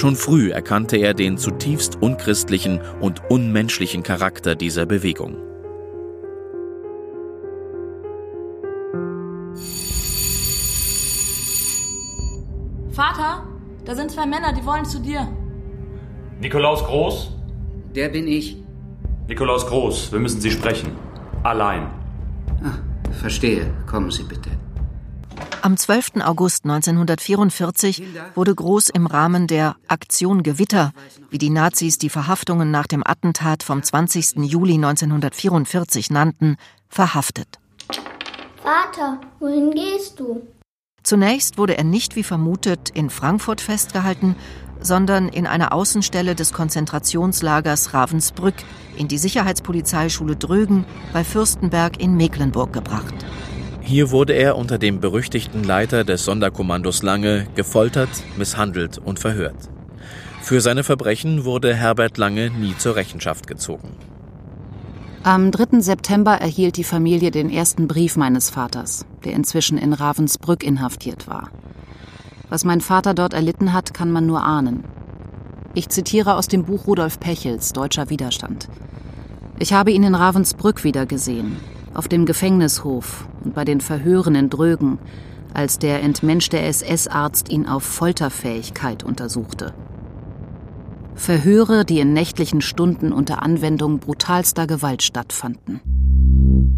Schon früh erkannte er den zutiefst unchristlichen und unmenschlichen Charakter dieser Bewegung. Vater, da sind zwei Männer, die wollen zu dir. Nikolaus Groß? Der bin ich. Nikolaus Groß, wir müssen Sie sprechen. Allein. Ah, verstehe. Kommen Sie bitte. Am 12. August 1944 wurde Groß im Rahmen der Aktion Gewitter, wie die Nazis die Verhaftungen nach dem Attentat vom 20. Juli 1944 nannten, verhaftet. Vater, wohin gehst du? Zunächst wurde er nicht wie vermutet in Frankfurt festgehalten, sondern in einer Außenstelle des Konzentrationslagers Ravensbrück in die Sicherheitspolizeischule Drögen bei Fürstenberg in Mecklenburg gebracht. Hier wurde er unter dem berüchtigten Leiter des Sonderkommandos Lange gefoltert, misshandelt und verhört. Für seine Verbrechen wurde Herbert Lange nie zur Rechenschaft gezogen. Am 3. September erhielt die Familie den ersten Brief meines Vaters, der inzwischen in Ravensbrück inhaftiert war. Was mein Vater dort erlitten hat, kann man nur ahnen. Ich zitiere aus dem Buch Rudolf Pechels Deutscher Widerstand. Ich habe ihn in Ravensbrück wiedergesehen, auf dem Gefängnishof und bei den Verhören in Drögen, als der entmenschte SS-Arzt ihn auf Folterfähigkeit untersuchte. Verhöre, die in nächtlichen Stunden unter Anwendung brutalster Gewalt stattfanden.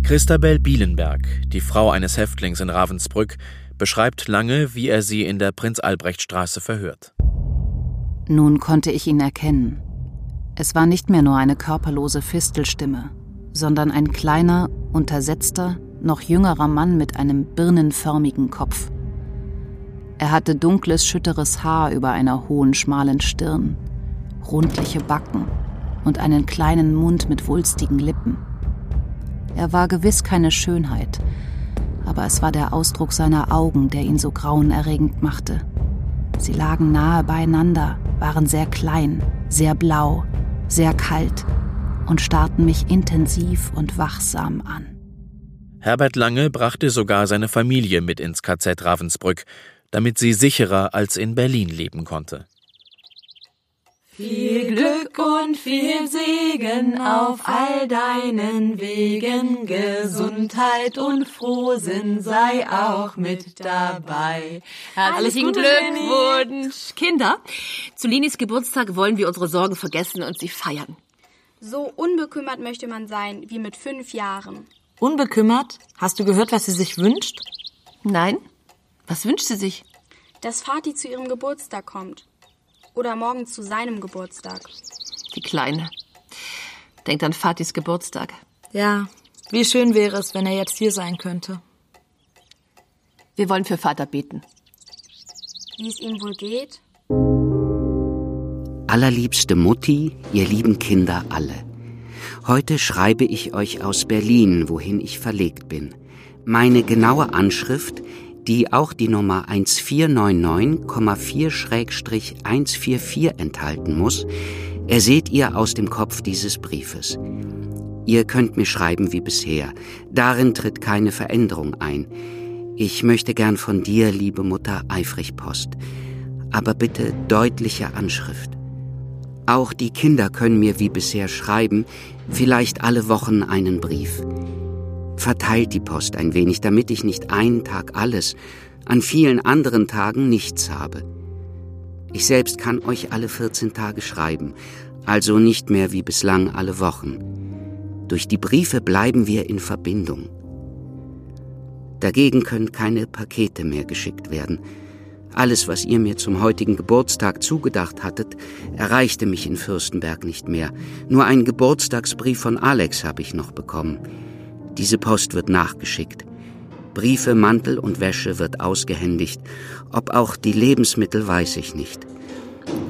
Christabel Bielenberg, die Frau eines Häftlings in Ravensbrück, beschreibt lange, wie er sie in der Prinz-Albrecht-Straße verhört. Nun konnte ich ihn erkennen. Es war nicht mehr nur eine körperlose Fistelstimme, sondern ein kleiner, untersetzter, noch jüngerer Mann mit einem birnenförmigen Kopf. Er hatte dunkles, schütteres Haar über einer hohen, schmalen Stirn, rundliche Backen und einen kleinen Mund mit wulstigen Lippen. Er war gewiss keine Schönheit, aber es war der Ausdruck seiner Augen, der ihn so grauenerregend machte. Sie lagen nahe beieinander, waren sehr klein, sehr blau, sehr kalt und starrten mich intensiv und wachsam an. Herbert Lange brachte sogar seine Familie mit ins KZ Ravensbrück, damit sie sicherer als in Berlin leben konnte. Viel Glück und viel Segen auf all deinen Wegen, Gesundheit und Frohsinn sei auch mit dabei. Herzlichen Glückwunsch, Kinder. Zu Linis Geburtstag wollen wir unsere Sorgen vergessen und sie feiern. So unbekümmert möchte man sein wie mit fünf Jahren. Unbekümmert? Hast du gehört, was sie sich wünscht? Nein. Was wünscht sie sich? Dass Vati zu ihrem Geburtstag kommt. Oder morgen zu seinem Geburtstag. Die Kleine. Denkt an Fatis Geburtstag. Ja, wie schön wäre es, wenn er jetzt hier sein könnte. Wir wollen für Vater beten. Wie es ihm wohl geht? Allerliebste Mutti, ihr lieben Kinder alle. Heute schreibe ich euch aus Berlin, wohin ich verlegt bin. Meine genaue Anschrift, die auch die Nummer 1499,4-144 enthalten muss, erseht ihr aus dem Kopf dieses Briefes. Ihr könnt mir schreiben wie bisher. Darin tritt keine Veränderung ein. Ich möchte gern von dir, liebe Mutter, eifrig Post. Aber bitte deutliche Anschrift. Auch die Kinder können mir wie bisher schreiben, vielleicht alle Wochen einen Brief. Verteilt die Post ein wenig, damit ich nicht einen Tag alles, an vielen anderen Tagen nichts habe. Ich selbst kann euch alle 14 Tage schreiben, also nicht mehr wie bislang alle Wochen. Durch die Briefe bleiben wir in Verbindung. Dagegen können keine Pakete mehr geschickt werden. Alles, was ihr mir zum heutigen Geburtstag zugedacht hattet, erreichte mich in Fürstenberg nicht mehr. Nur einen Geburtstagsbrief von Alex habe ich noch bekommen. Diese Post wird nachgeschickt. Briefe, Mantel und Wäsche wird ausgehändigt. Ob auch die Lebensmittel, weiß ich nicht.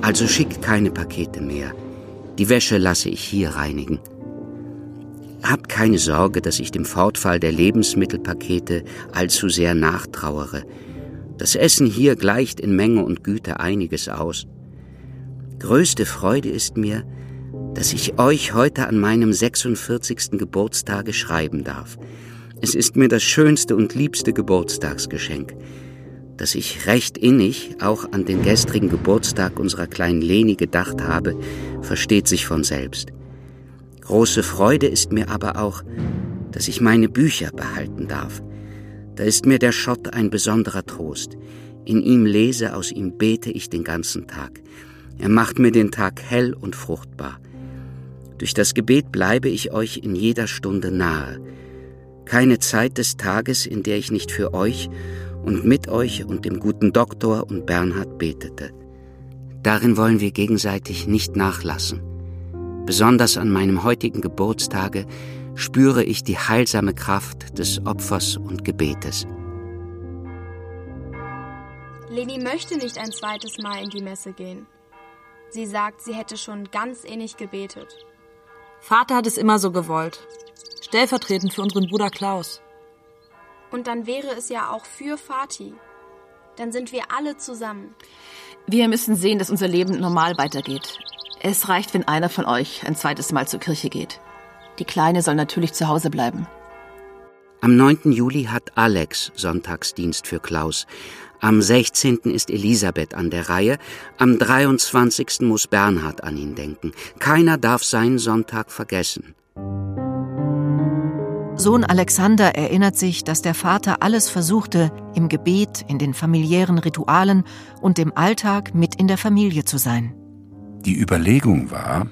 Also schickt keine Pakete mehr. Die Wäsche lasse ich hier reinigen. Habt keine Sorge, dass ich dem Fortfall der Lebensmittelpakete allzu sehr nachtrauere. Das Essen hier gleicht in Menge und Güte einiges aus. Größte Freude ist mir, dass ich euch heute an meinem 46. Geburtstage schreiben darf. Es ist mir das schönste und liebste Geburtstagsgeschenk. Dass ich recht innig auch an den gestrigen Geburtstag unserer kleinen Leni gedacht habe, versteht sich von selbst. Große Freude ist mir aber auch, dass ich meine Bücher behalten darf. Da ist mir der Schott ein besonderer Trost. In ihm lese, aus ihm bete ich den ganzen Tag. Er macht mir den Tag hell und fruchtbar. Durch das Gebet bleibe ich euch in jeder Stunde nahe. Keine Zeit des Tages, in der ich nicht für euch und mit euch und dem guten Doktor und Bernhard betete. Darin wollen wir gegenseitig nicht nachlassen. Besonders an meinem heutigen Geburtstage spüre ich die heilsame Kraft des Opfers und Gebetes. Leni möchte nicht ein zweites Mal in die Messe gehen. Sie sagt, sie hätte schon ganz innig gebetet. Vater hat es immer so gewollt. Stellvertretend für unseren Bruder Klaus. Und dann wäre es ja auch für Vati. Dann sind wir alle zusammen. Wir müssen sehen, dass unser Leben normal weitergeht. Es reicht, wenn einer von euch ein zweites Mal zur Kirche geht. Die Kleine soll natürlich zu Hause bleiben. Am 9. Juli hat Alex Sonntagsdienst für Klaus. Am 16. ist Elisabeth an der Reihe. Am 23. muss Bernhard an ihn denken. Keiner darf seinen Sonntag vergessen. Sohn Alexander erinnert sich, dass der Vater alles versuchte, im Gebet, in den familiären Ritualen und im Alltag mit in der Familie zu sein. Die Überlegung war,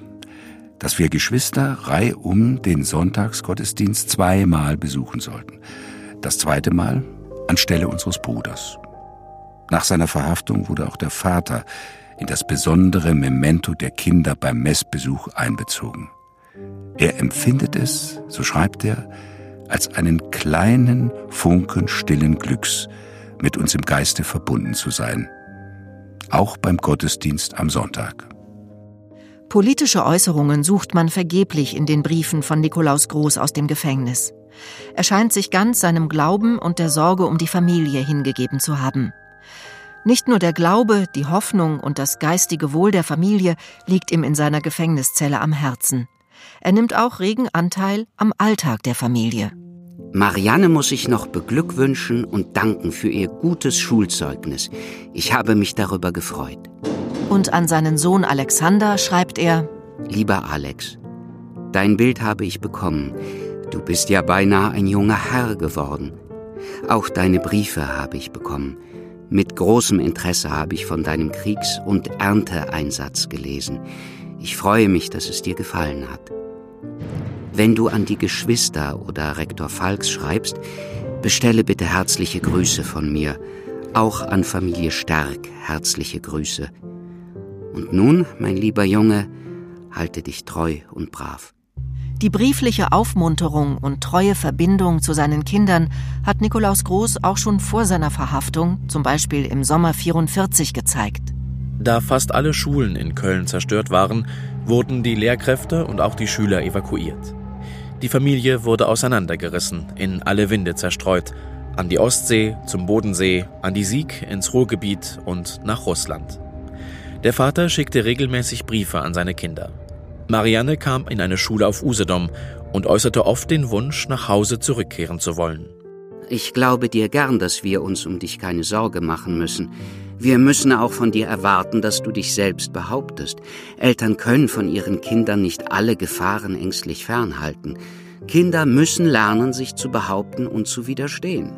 dass wir Geschwister reihum den Sonntagsgottesdienst zweimal besuchen sollten. Das zweite Mal anstelle unseres Bruders. Nach seiner Verhaftung wurde auch der Vater in das besondere Memento der Kinder beim Messbesuch einbezogen. Er empfindet es, so schreibt er, als einen kleinen Funken stillen Glücks, mit uns im Geiste verbunden zu sein. Auch beim Gottesdienst am Sonntag. Politische Äußerungen sucht man vergeblich in den Briefen von Nikolaus Groß aus dem Gefängnis. Er scheint sich ganz seinem Glauben und der Sorge um die Familie hingegeben zu haben. Nicht nur der Glaube, die Hoffnung und das geistige Wohl der Familie liegt ihm in seiner Gefängniszelle am Herzen. Er nimmt auch regen Anteil am Alltag der Familie. Marianne muss ich noch beglückwünschen und danken für ihr gutes Schulzeugnis. Ich habe mich darüber gefreut. Und an seinen Sohn Alexander schreibt er Lieber Alex, dein Bild habe ich bekommen. Du bist ja beinahe ein junger Herr geworden. Auch deine Briefe habe ich bekommen. Mit großem Interesse habe ich von deinem Kriegs- und Ernteeinsatz gelesen. Ich freue mich, dass es dir gefallen hat. Wenn du an die Geschwister oder Rektor Falks schreibst, bestelle bitte herzliche Grüße von mir. Auch an Familie Stark herzliche Grüße. Und nun, mein lieber Junge, halte dich treu und brav. Die briefliche Aufmunterung und treue Verbindung zu seinen Kindern hat Nikolaus Groß auch schon vor seiner Verhaftung, zum Beispiel im Sommer 44, gezeigt. Da fast alle Schulen in Köln zerstört waren, wurden die Lehrkräfte und auch die Schüler evakuiert. Die Familie wurde auseinandergerissen, in alle Winde zerstreut, an die Ostsee, zum Bodensee, an die Sieg, ins Ruhrgebiet und nach Russland. Der Vater schickte regelmäßig Briefe an seine Kinder. Marianne kam in eine Schule auf Usedom und äußerte oft den Wunsch, nach Hause zurückkehren zu wollen. Ich glaube dir gern, dass wir uns um dich keine Sorge machen müssen. Wir müssen auch von dir erwarten, dass du dich selbst behauptest. Eltern können von ihren Kindern nicht alle Gefahren ängstlich fernhalten. Kinder müssen lernen, sich zu behaupten und zu widerstehen.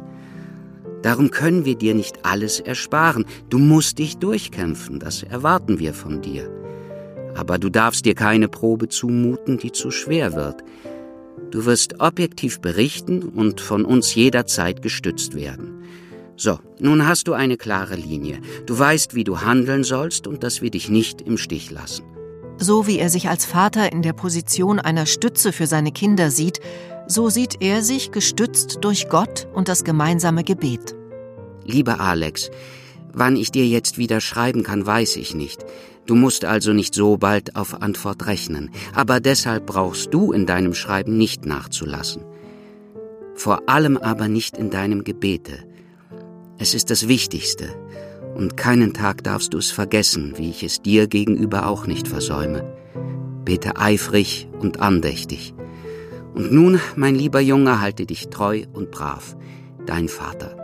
Darum können wir dir nicht alles ersparen. Du musst dich durchkämpfen, das erwarten wir von dir. Aber du darfst dir keine Probe zumuten, die zu schwer wird. Du wirst objektiv berichten und von uns jederzeit gestützt werden. So, nun hast du eine klare Linie. Du weißt, wie du handeln sollst und dass wir dich nicht im Stich lassen. So wie er sich als Vater in der Position einer Stütze für seine Kinder sieht, so sieht er sich gestützt durch Gott und das gemeinsame Gebet. Lieber Alex, wann ich dir jetzt wieder schreiben kann, weiß ich nicht. Du musst also nicht so bald auf Antwort rechnen, aber deshalb brauchst du in deinem Schreiben nicht nachzulassen. Vor allem aber nicht in deinem Gebete. Es ist das Wichtigste, und keinen Tag darfst du es vergessen, wie ich es dir gegenüber auch nicht versäume. Bete eifrig und andächtig. Und nun, mein lieber Junge, halte dich treu und brav, dein Vater.